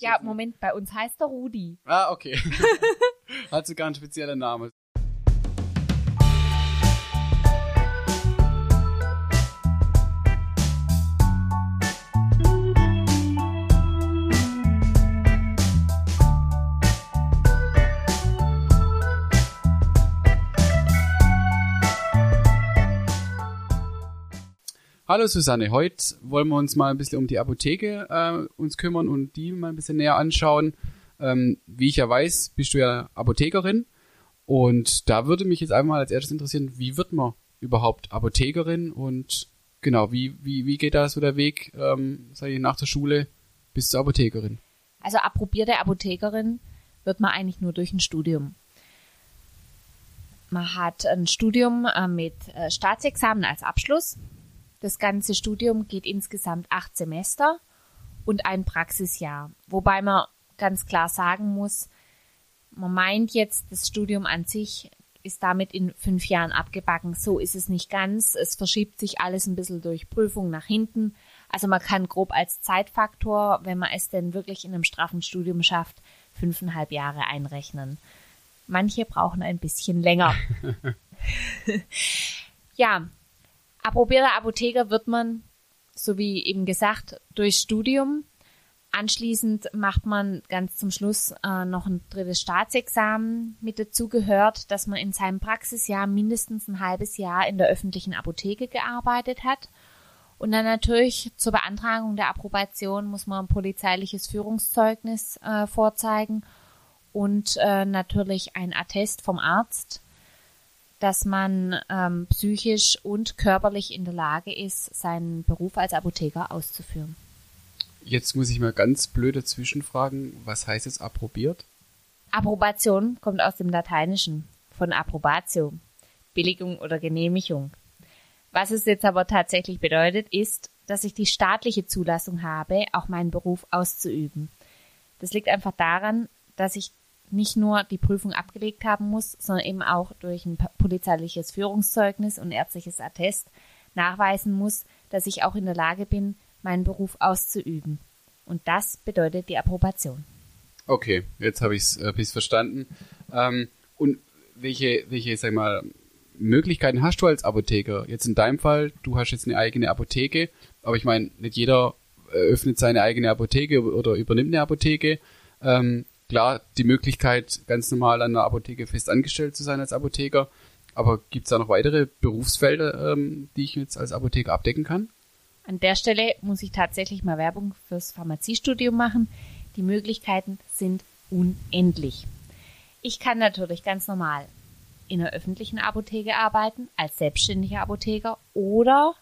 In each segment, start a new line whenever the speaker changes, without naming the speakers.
Ja, Moment, bei uns heißt er Rudi.
Ah, okay. Hat sogar einen speziellen Namen. Hallo Susanne, heute wollen wir uns mal ein bisschen um die Apotheke äh, uns kümmern und die mal ein bisschen näher anschauen. Ähm, wie ich ja weiß, bist du ja Apothekerin und da würde mich jetzt einmal als erstes interessieren, wie wird man überhaupt Apothekerin und genau, wie, wie, wie geht da so der Weg, ähm, sag ich, nach der Schule bis zur Apothekerin?
Also approbierte Apothekerin wird man eigentlich nur durch ein Studium. Man hat ein Studium äh, mit äh, Staatsexamen als Abschluss das ganze Studium geht insgesamt acht Semester und ein Praxisjahr. Wobei man ganz klar sagen muss, man meint jetzt, das Studium an sich ist damit in fünf Jahren abgebacken. So ist es nicht ganz. Es verschiebt sich alles ein bisschen durch Prüfung nach hinten. Also man kann grob als Zeitfaktor, wenn man es denn wirklich in einem straffen Studium schafft, fünfeinhalb Jahre einrechnen. Manche brauchen ein bisschen länger. ja, Approbierter Apotheker wird man, so wie eben gesagt, durch Studium. Anschließend macht man ganz zum Schluss äh, noch ein drittes Staatsexamen. Mit dazu gehört, dass man in seinem Praxisjahr mindestens ein halbes Jahr in der öffentlichen Apotheke gearbeitet hat. Und dann natürlich zur Beantragung der Approbation muss man ein polizeiliches Führungszeugnis äh, vorzeigen und äh, natürlich ein Attest vom Arzt dass man ähm, psychisch und körperlich in der Lage ist, seinen Beruf als Apotheker auszuführen.
Jetzt muss ich mal ganz blöd dazwischen fragen, was heißt jetzt approbiert?
Approbation kommt aus dem Lateinischen, von approbatio, Billigung oder Genehmigung. Was es jetzt aber tatsächlich bedeutet, ist, dass ich die staatliche Zulassung habe, auch meinen Beruf auszuüben. Das liegt einfach daran, dass ich nicht nur die Prüfung abgelegt haben muss, sondern eben auch durch ein polizeiliches Führungszeugnis und ärztliches Attest nachweisen muss, dass ich auch in der Lage bin, meinen Beruf auszuüben. Und das bedeutet die Approbation.
Okay, jetzt habe ich es äh, verstanden. Ähm, und welche, welche, sag mal, Möglichkeiten hast du als Apotheker? Jetzt in deinem Fall, du hast jetzt eine eigene Apotheke, aber ich meine, nicht jeder öffnet seine eigene Apotheke oder übernimmt eine Apotheke. Ähm, klar die Möglichkeit, ganz normal an der Apotheke fest angestellt zu sein als Apotheker. Aber gibt es da noch weitere Berufsfelder, ähm, die ich jetzt als Apotheker abdecken kann?
An der Stelle muss ich tatsächlich mal Werbung fürs Pharmaziestudium machen. Die Möglichkeiten sind unendlich. Ich kann natürlich ganz normal in einer öffentlichen Apotheke arbeiten, als selbstständiger Apotheker oder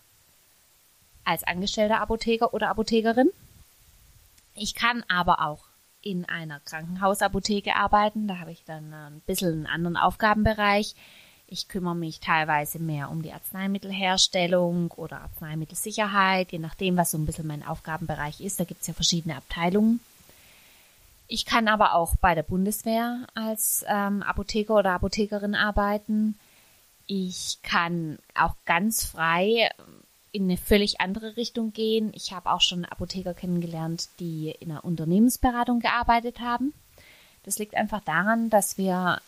als angestellter Apotheker oder Apothekerin. Ich kann aber auch in einer Krankenhausapotheke arbeiten. Da habe ich dann ein bisschen einen anderen Aufgabenbereich. Ich kümmere mich teilweise mehr um die Arzneimittelherstellung oder Arzneimittelsicherheit, je nachdem, was so ein bisschen mein Aufgabenbereich ist. Da gibt es ja verschiedene Abteilungen. Ich kann aber auch bei der Bundeswehr als ähm, Apotheker oder Apothekerin arbeiten. Ich kann auch ganz frei in eine völlig andere Richtung gehen. Ich habe auch schon Apotheker kennengelernt, die in einer Unternehmensberatung gearbeitet haben. Das liegt einfach daran, dass wir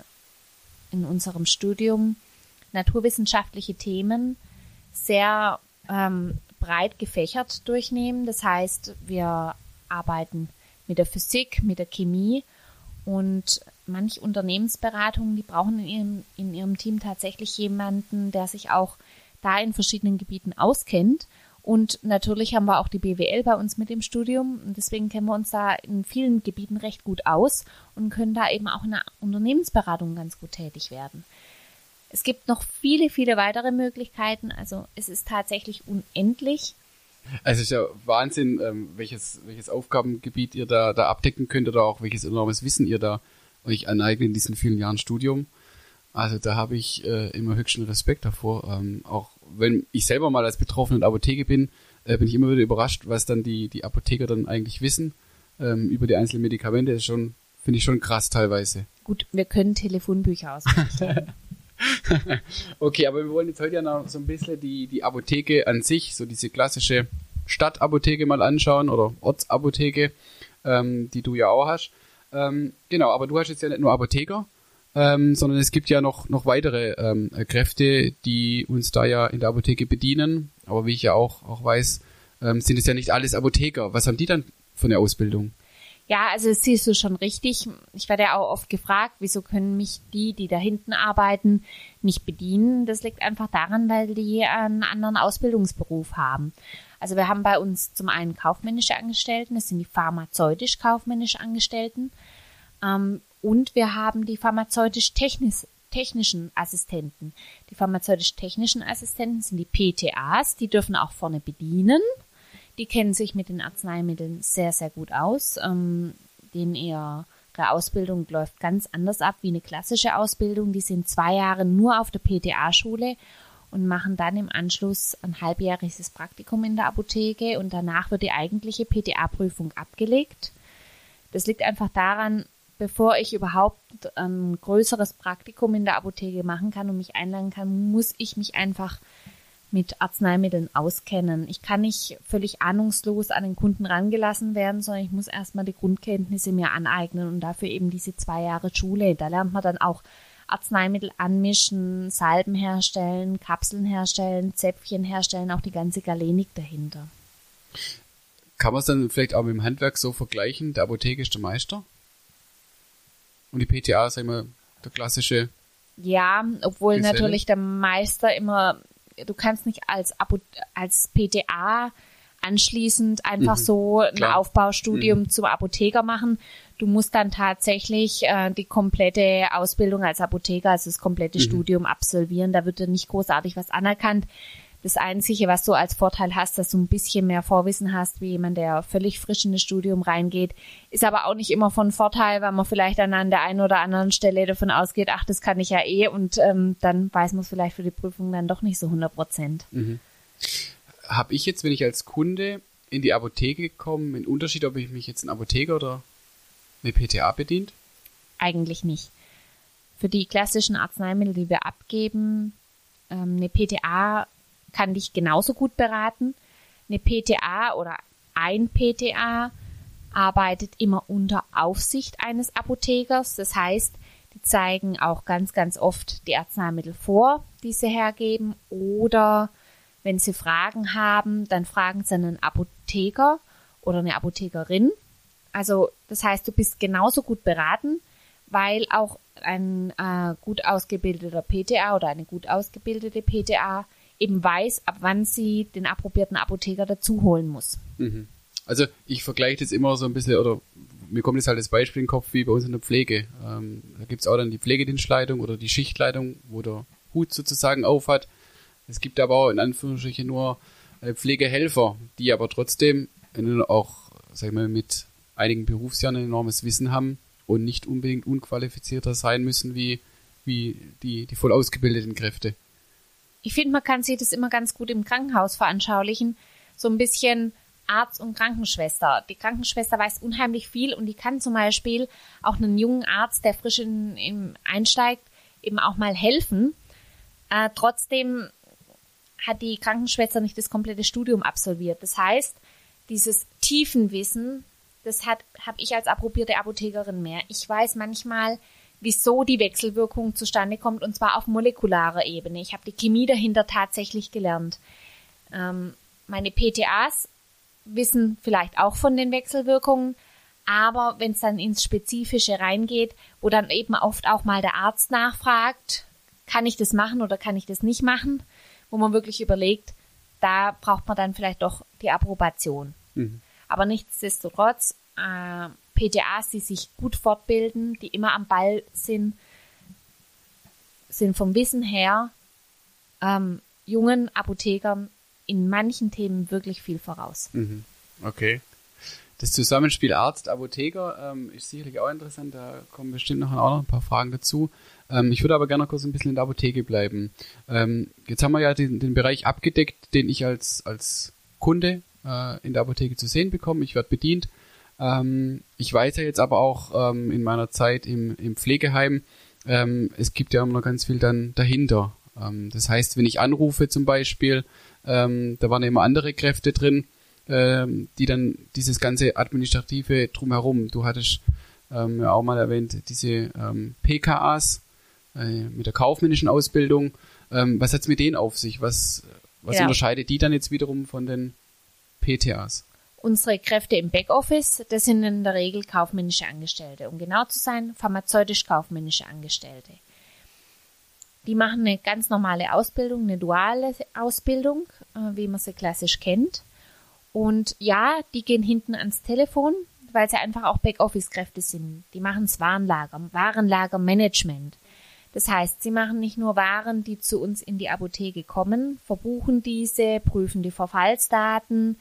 in unserem Studium naturwissenschaftliche Themen sehr ähm, breit gefächert durchnehmen. Das heißt, wir arbeiten mit der Physik, mit der Chemie und manche Unternehmensberatungen, die brauchen in ihrem, in ihrem Team tatsächlich jemanden, der sich auch da in verschiedenen Gebieten auskennt. Und natürlich haben wir auch die BWL bei uns mit im Studium. Und deswegen kennen wir uns da in vielen Gebieten recht gut aus und können da eben auch in der Unternehmensberatung ganz gut tätig werden. Es gibt noch viele, viele weitere Möglichkeiten. Also es ist tatsächlich unendlich.
Also es ist ja Wahnsinn, ähm, welches, welches Aufgabengebiet ihr da, da abdecken könnt oder auch welches enormes Wissen ihr da euch aneignet in diesen vielen Jahren Studium. Also da habe ich äh, immer höchsten Respekt davor. Ähm, auch wenn ich selber mal als Betroffener in der Apotheke bin, äh, bin ich immer wieder überrascht, was dann die, die Apotheker dann eigentlich wissen ähm, über die einzelnen Medikamente. Das ist schon, finde ich schon krass teilweise.
Gut, wir können Telefonbücher ausmachen.
okay, aber wir wollen jetzt heute ja noch so ein bisschen die, die Apotheke an sich, so diese klassische Stadtapotheke mal anschauen oder Ortsapotheke. ähm, die du ja auch hast. Ähm, genau, aber du hast jetzt ja nicht nur Apotheker, ähm, sondern es gibt ja noch, noch weitere ähm, Kräfte, die uns da ja in der Apotheke bedienen. Aber wie ich ja auch, auch weiß, ähm, sind es ja nicht alles Apotheker. Was haben die dann für eine Ausbildung?
Ja, also das siehst du schon richtig. Ich werde ja auch oft gefragt, wieso können mich die, die da hinten arbeiten, nicht bedienen. Das liegt einfach daran, weil die einen anderen Ausbildungsberuf haben. Also wir haben bei uns zum einen kaufmännische Angestellten, das sind die pharmazeutisch-kaufmännisch Angestellten. Ähm, und wir haben die pharmazeutisch-technischen Assistenten. Die pharmazeutisch-technischen Assistenten sind die PTAs, die dürfen auch vorne bedienen. Die kennen sich mit den Arzneimitteln sehr, sehr gut aus. Ähm, denen ihre Ausbildung läuft ganz anders ab wie eine klassische Ausbildung. Die sind zwei Jahre nur auf der PTA-Schule und machen dann im Anschluss ein halbjähriges Praktikum in der Apotheke und danach wird die eigentliche PTA-Prüfung abgelegt. Das liegt einfach daran, bevor ich überhaupt ein größeres Praktikum in der Apotheke machen kann und mich einladen kann, muss ich mich einfach mit Arzneimitteln auskennen. Ich kann nicht völlig ahnungslos an den Kunden rangelassen werden, sondern ich muss erstmal die Grundkenntnisse mir aneignen und dafür eben diese zwei Jahre Schule. Da lernt man dann auch Arzneimittel anmischen, Salben herstellen, Kapseln herstellen, Zäpfchen herstellen, auch die ganze Galenik dahinter.
Kann man es dann vielleicht auch mit dem Handwerk so vergleichen? Der Apotheke ist der Meister? Und die PTA, sagen wir, der klassische
ja, obwohl Geselle. natürlich der Meister immer du kannst nicht als, als PTA anschließend einfach mhm, so ein klar. Aufbaustudium mhm. zum Apotheker machen. Du musst dann tatsächlich äh, die komplette Ausbildung als Apotheker, also das komplette mhm. Studium absolvieren. Da wird dir nicht großartig was anerkannt. Das Einzige, was du als Vorteil hast, dass du ein bisschen mehr Vorwissen hast, wie jemand, der völlig frisch in das Studium reingeht, ist aber auch nicht immer von Vorteil, weil man vielleicht dann an der einen oder anderen Stelle davon ausgeht, ach, das kann ich ja eh und ähm, dann weiß man es vielleicht für die Prüfung dann doch nicht so 100 Prozent. Mhm.
Habe ich jetzt, wenn ich als Kunde in die Apotheke komme, einen Unterschied, ob ich mich jetzt ein Apotheker oder eine PTA bedient?
Eigentlich nicht. Für die klassischen Arzneimittel, die wir abgeben, ähm, eine PTA kann dich genauso gut beraten. Eine PTA oder ein PTA arbeitet immer unter Aufsicht eines Apothekers. Das heißt, die zeigen auch ganz, ganz oft die Arzneimittel vor, die sie hergeben. Oder wenn sie Fragen haben, dann fragen sie einen Apotheker oder eine Apothekerin. Also das heißt, du bist genauso gut beraten, weil auch ein äh, gut ausgebildeter PTA oder eine gut ausgebildete PTA eben weiß, ab wann sie den approbierten Apotheker dazu holen muss.
Mhm. Also ich vergleiche das immer so ein bisschen, oder mir kommt jetzt halt das Beispiel in den Kopf wie bei uns in der Pflege. Ähm, da gibt es auch dann die Pflegedienstleitung oder die Schichtleitung, wo der Hut sozusagen aufhat. Es gibt aber auch in Anführungsstrichen nur äh, Pflegehelfer, die aber trotzdem auch, sag ich mal, mit einigen Berufsjahren ein enormes Wissen haben und nicht unbedingt unqualifizierter sein müssen wie, wie die, die voll ausgebildeten Kräfte
ich finde, man kann sich das immer ganz gut im Krankenhaus veranschaulichen. So ein bisschen Arzt und Krankenschwester. Die Krankenschwester weiß unheimlich viel und die kann zum Beispiel auch einen jungen Arzt, der frisch in, in einsteigt, eben auch mal helfen. Äh, trotzdem hat die Krankenschwester nicht das komplette Studium absolviert. Das heißt, dieses Tiefenwissen, das hat habe ich als approbierte Apothekerin mehr. Ich weiß manchmal, wieso die Wechselwirkung zustande kommt, und zwar auf molekularer Ebene. Ich habe die Chemie dahinter tatsächlich gelernt. Ähm, meine PTAs wissen vielleicht auch von den Wechselwirkungen, aber wenn es dann ins Spezifische reingeht, wo dann eben oft auch mal der Arzt nachfragt, kann ich das machen oder kann ich das nicht machen, wo man wirklich überlegt, da braucht man dann vielleicht doch die Approbation. Mhm. Aber nichtsdestotrotz, äh, PTAs, die sich gut fortbilden, die immer am Ball sind, sind vom Wissen her ähm, jungen Apothekern in manchen Themen wirklich viel voraus.
Mhm. Okay. Das Zusammenspiel Arzt-Apotheker ähm, ist sicherlich auch interessant. Da kommen bestimmt noch, auch noch ein paar Fragen dazu. Ähm, ich würde aber gerne kurz ein bisschen in der Apotheke bleiben. Ähm, jetzt haben wir ja den, den, Bereich abgedeckt, den ich als, als Kunde äh, in der Apotheke zu sehen bekomme. Ich werde bedient. Ähm, ich weiß ja jetzt aber auch ähm, in meiner Zeit im, im Pflegeheim, ähm, es gibt ja immer noch ganz viel dann dahinter. Ähm, das heißt, wenn ich anrufe zum Beispiel, ähm, da waren ja immer andere Kräfte drin ähm, die dann dieses ganze administrative drumherum. Du hattest ja auch mal erwähnt, diese PKAs äh, mit der kaufmännischen Ausbildung. Was hat's mit denen auf sich? Was, was
Ja.
unterscheidet die dann jetzt wiederum von den PTAs?
Unsere Kräfte im Backoffice, das sind in der Regel kaufmännische Angestellte. Um genau zu sein, pharmazeutisch-kaufmännische Angestellte. Die machen eine ganz normale Ausbildung, eine duale Ausbildung, äh, wie man sie klassisch kennt. Und ja, die gehen hinten ans Telefon, weil sie einfach auch Backoffice-Kräfte sind. Die machen das Warenlager, Warenlagermanagement. Das heißt, sie machen nicht nur Waren, die zu uns in die Apotheke kommen, verbuchen diese, prüfen die Verfallsdaten,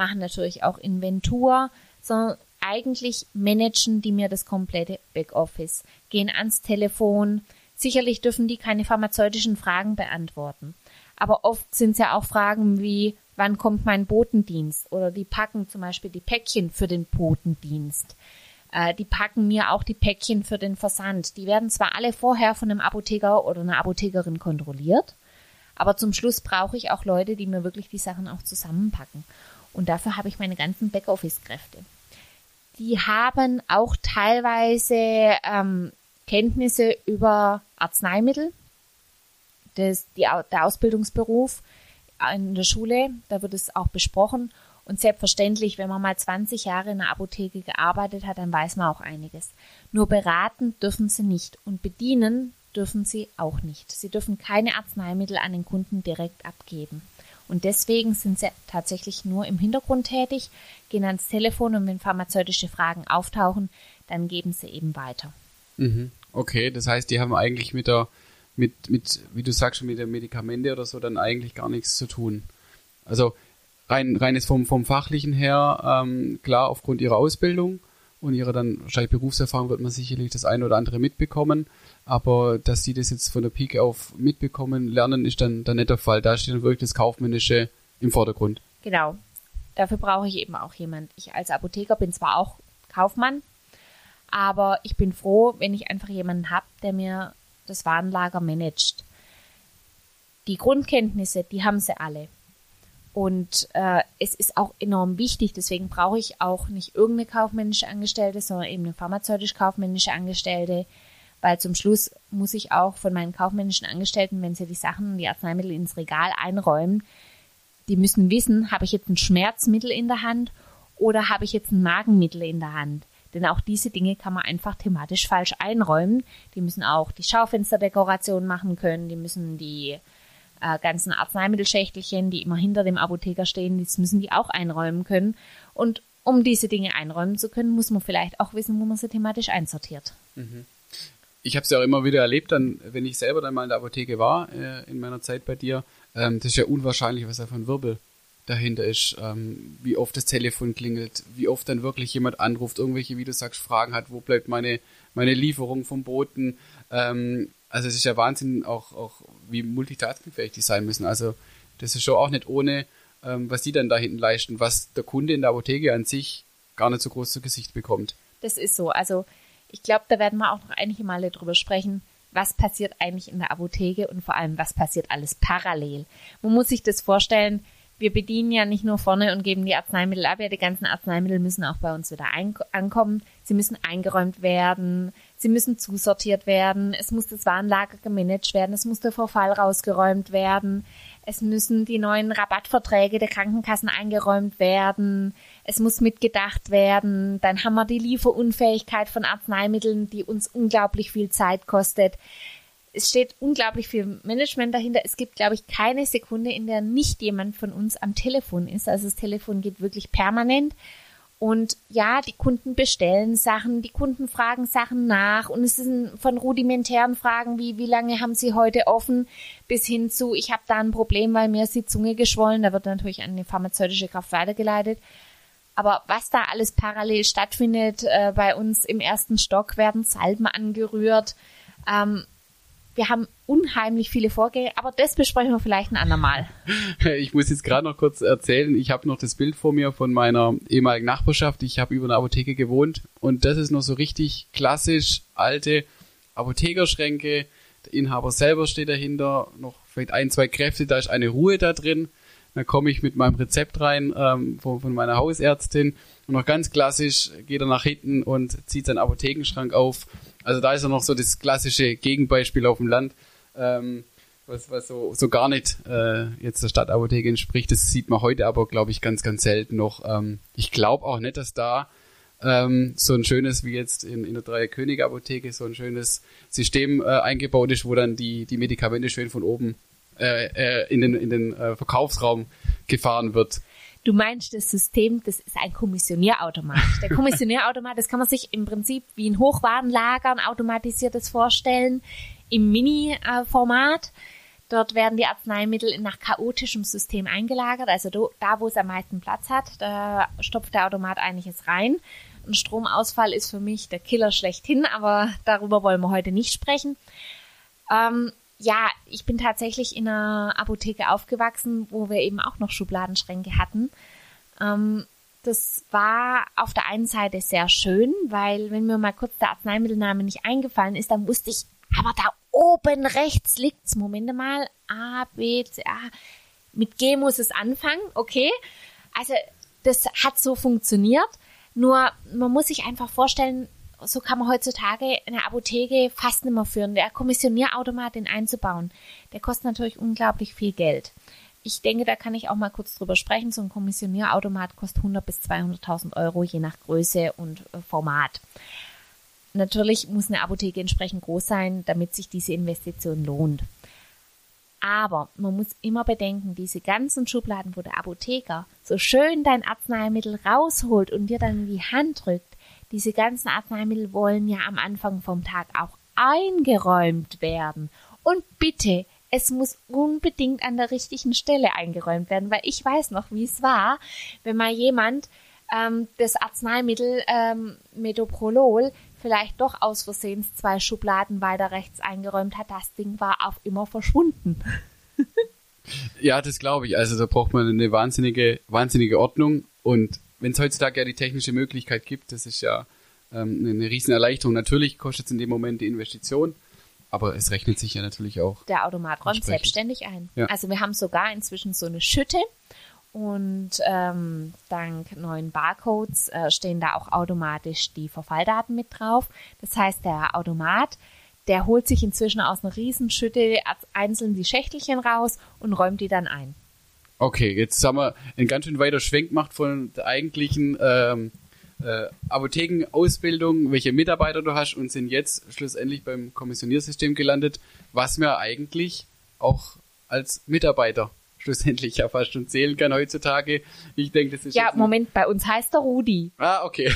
machen natürlich auch Inventur, sondern eigentlich managen die mir das komplette Backoffice, gehen ans Telefon. Sicherlich dürfen die keine pharmazeutischen Fragen beantworten. Aber oft sind es ja auch Fragen wie, wann kommt mein Botendienst? Oder die packen zum Beispiel die Päckchen für den Botendienst. Äh, die packen mir auch die Päckchen für den Versand. Die werden zwar alle vorher von einem Apotheker oder einer Apothekerin kontrolliert, aber zum Schluss brauche ich auch Leute, die mir wirklich die Sachen auch zusammenpacken. Und dafür habe ich meine ganzen Backoffice-Kräfte. Die haben auch teilweise ähm, Kenntnisse über Arzneimittel. Das, die, der Ausbildungsberuf in der Schule, da wird es auch besprochen. Und selbstverständlich, wenn man mal 20 Jahre in der Apotheke gearbeitet hat, dann weiß man auch einiges. Nur beraten dürfen sie nicht und bedienen dürfen sie auch nicht. Sie dürfen keine Arzneimittel an den Kunden direkt abgeben. Und deswegen sind sie tatsächlich nur im Hintergrund tätig, gehen ans Telefon und wenn pharmazeutische Fragen auftauchen, dann geben sie eben weiter.
Mhm. Okay, das heißt, die haben eigentlich mit der, mit, mit, wie du sagst, mit der Medikamente oder so dann eigentlich gar nichts zu tun. Also rein, rein jetzt vom, vom Fachlichen her, ähm, klar, aufgrund ihrer Ausbildung und ihrer dann wahrscheinlich Berufserfahrung wird man sicherlich das eine oder andere mitbekommen. Aber dass die das jetzt von der Pike auf mitbekommen, lernen, ist dann, dann nicht der Fall. Da steht dann wirklich das Kaufmännische im Vordergrund.
Genau. Dafür brauche ich eben auch jemand. Ich als Apotheker bin zwar auch Kaufmann, aber ich bin froh, wenn ich einfach jemanden habe, der mir das Warenlager managt. Die Grundkenntnisse, die haben sie alle. Und äh, es ist auch enorm wichtig, deswegen brauche ich auch nicht irgendeine kaufmännische Angestellte, sondern eben eine pharmazeutisch-kaufmännische Angestellte, weil zum Schluss muss ich auch von meinen kaufmännischen Angestellten, wenn sie die Sachen, die Arzneimittel ins Regal einräumen, die müssen wissen, habe ich jetzt ein Schmerzmittel in der Hand oder habe ich jetzt ein Magenmittel in der Hand. Denn auch diese Dinge kann man einfach thematisch falsch einräumen. Die müssen auch die Schaufensterdekoration machen können, die müssen die äh, ganzen Arzneimittelschächtelchen, die immer hinter dem Apotheker stehen, das müssen die auch einräumen können. Und um diese Dinge einräumen zu können, muss man vielleicht auch wissen, wo man sie thematisch einsortiert.
ich habe es ja auch immer wieder erlebt, dann, wenn ich selber dann mal in der Apotheke war, äh, in meiner Zeit bei dir, ähm, das ist ja unwahrscheinlich, was da für ein Wirbel dahinter ist, ähm, wie oft das Telefon klingelt, wie oft dann wirklich jemand anruft, irgendwelche, wie du sagst, Fragen hat, wo bleibt meine, meine Lieferung vom Boten. Ähm, also es ist ja Wahnsinn, auch, auch wie multitaskingfähig die sein müssen. Also das ist schon auch nicht ohne, ähm, was die dann da hinten leisten, was der Kunde in der Apotheke an sich gar nicht so groß zu Gesicht bekommt.
Das ist so. Also ich glaube, da werden wir auch noch einige Male drüber sprechen, was passiert eigentlich in der Apotheke und vor allem, was passiert alles parallel. Man muss sich das vorstellen, wir bedienen ja nicht nur vorne und geben die Arzneimittel ab, ja, die ganzen Arzneimittel müssen auch bei uns wieder ankommen. Sie müssen eingeräumt werden, sie müssen zusortiert werden, es muss das Warenlager gemanagt werden, es muss der Verfall rausgeräumt werden, es müssen die neuen Rabattverträge der Krankenkassen eingeräumt werden, es muss mitgedacht werden, dann haben wir die Lieferunfähigkeit von Arzneimitteln, die uns unglaublich viel Zeit kostet es steht unglaublich viel Management dahinter. Es gibt, glaube ich, keine Sekunde, in der nicht jemand von uns am Telefon ist. Also das Telefon geht wirklich permanent. Und ja, die Kunden bestellen Sachen, die Kunden fragen Sachen nach und es sind von rudimentären Fragen wie, wie lange haben Sie heute offen, bis hin zu, ich habe da ein Problem, weil mir ist die Zunge geschwollen. Da wird natürlich die pharmazeutische Kraft weitergeleitet. Aber was da alles parallel stattfindet, äh, bei uns im ersten Stock werden Salben angerührt. Ähm, wir haben unheimlich viele Vorgänge, aber das besprechen wir vielleicht ein andermal.
Ich muss jetzt gerade noch kurz erzählen, ich habe noch das Bild vor mir von meiner ehemaligen Nachbarschaft. Ich habe über eine Apotheke gewohnt und das ist noch so richtig klassisch alte Apothekerschränke. Der Inhaber selber steht dahinter, noch vielleicht ein, zwei Kräfte, da ist eine Ruhe da drin. Dann komme ich mit meinem Rezept rein ähm, von, von meiner Hausärztin und noch ganz klassisch geht er nach hinten und zieht seinen Apothekenschrank auf. Also da ist er noch so das klassische Gegenbeispiel auf dem Land. Ähm, was, was so, so gar nicht äh, jetzt der Stadtapotheke entspricht. Das sieht man heute aber, glaube ich, ganz, ganz selten noch. Ähm, ich glaube auch nicht, dass da ähm, so ein schönes, wie jetzt in, in der Dreier König Apotheke, so ein schönes System äh, eingebaut ist, wo dann die, die Medikamente schön von oben äh, äh, in den, in den äh, Verkaufsraum gefahren wird.
Du meinst das System, das ist ein Kommissionierautomat. Der Kommissionierautomat, das kann man sich im Prinzip wie ein Hochwarenlagern automatisiertes vorstellen im Mini-Format. Dort werden die Arzneimittel nach chaotischem System eingelagert. Also da, wo es am meisten Platz hat, da stopft der Automat einiges rein. Ein Stromausfall ist für mich der Killer schlechthin, aber darüber wollen wir heute nicht sprechen. Ähm, ja, ich bin tatsächlich in einer Apotheke aufgewachsen, wo wir eben auch noch Schubladenschränke hatten. Ähm, das war auf der einen Seite sehr schön, weil wenn mir mal kurz der Arzneimittelname nicht eingefallen ist, dann wusste ich, aber da oben rechts liegt's. Moment mal. A, B, C, A. Mit G muss es anfangen, okay. Also, das hat so funktioniert. Nur, man muss sich einfach vorstellen, so kann man heutzutage eine Apotheke fast nicht mehr führen. Der Kommissionierautomat, den einzubauen, der kostet natürlich unglaublich viel Geld. Ich denke, da kann ich auch mal kurz drüber sprechen. So ein Kommissionierautomat kostet 100 bis 200.000 Euro, je nach Größe und äh, Format. Natürlich muss eine Apotheke entsprechend groß sein, damit sich diese Investition lohnt. Aber man muss immer bedenken, diese ganzen Schubladen, wo der Apotheker so schön dein Arzneimittel rausholt und dir dann in die Hand drückt, diese ganzen Arzneimittel wollen ja am Anfang vom Tag auch eingeräumt werden. Und bitte, es muss unbedingt an der richtigen Stelle eingeräumt werden, weil ich weiß noch, wie es war, wenn mal jemand ähm, das Arzneimittel ähm, Metoprolol vielleicht doch aus Versehen zwei Schubladen weiter rechts eingeräumt hat. Das Ding war auf immer verschwunden.
ja, das glaube ich. Also da braucht man eine wahnsinnige, wahnsinnige Ordnung. Und wenn es heutzutage ja die technische Möglichkeit gibt, das ist ja ähm, eine riesen Erleichterung. Natürlich kostet es in dem Moment die Investition. Aber es rechnet sich ja natürlich auch.
Der Automat räumt selbstständig ein. Ja. Also wir haben sogar inzwischen so eine Schütte, und ähm, dank neuen Barcodes äh, stehen da auch automatisch die Verfalldaten mit drauf. Das heißt, der Automat, der holt sich inzwischen aus einer Riesenschütte einzeln die Schächtelchen raus und räumt die dann ein.
Okay, jetzt haben wir einen ganz schön weiter Schwenk gemacht von der eigentlichen ähm, äh, Apothekenausbildung, welche Mitarbeiter du hast und sind jetzt schlussendlich beim Kommissioniersystem gelandet, was wir eigentlich auch als Mitarbeiter schlussendlich ja fast schon zählen kann heutzutage. Ich denke, das ist.
Ja, Moment, bei uns heißt er Rudi.
Ah, okay.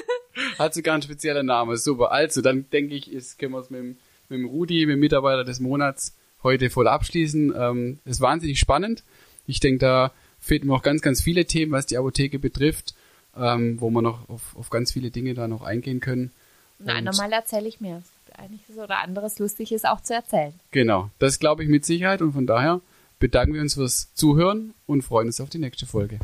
Hat sogar einen speziellen Namen. Super. Also, dann denke ich, ist, können wir es mit, dem, mit dem Rudi, mit dem Mitarbeiter des Monats, heute voll abschließen. Ähm, ist wahnsinnig spannend. Ich denke, da fehlen noch ganz, ganz viele Themen, was die Apotheke betrifft, ähm, wo wir noch auf, auf ganz viele Dinge da noch eingehen können.
Nein, normal erzähle ich mir. Einiges oder anderes Lustiges auch zu erzählen.
Genau, das glaube ich mit Sicherheit und von daher bedanken wir uns fürs Zuhören und freuen uns auf die nächste Folge.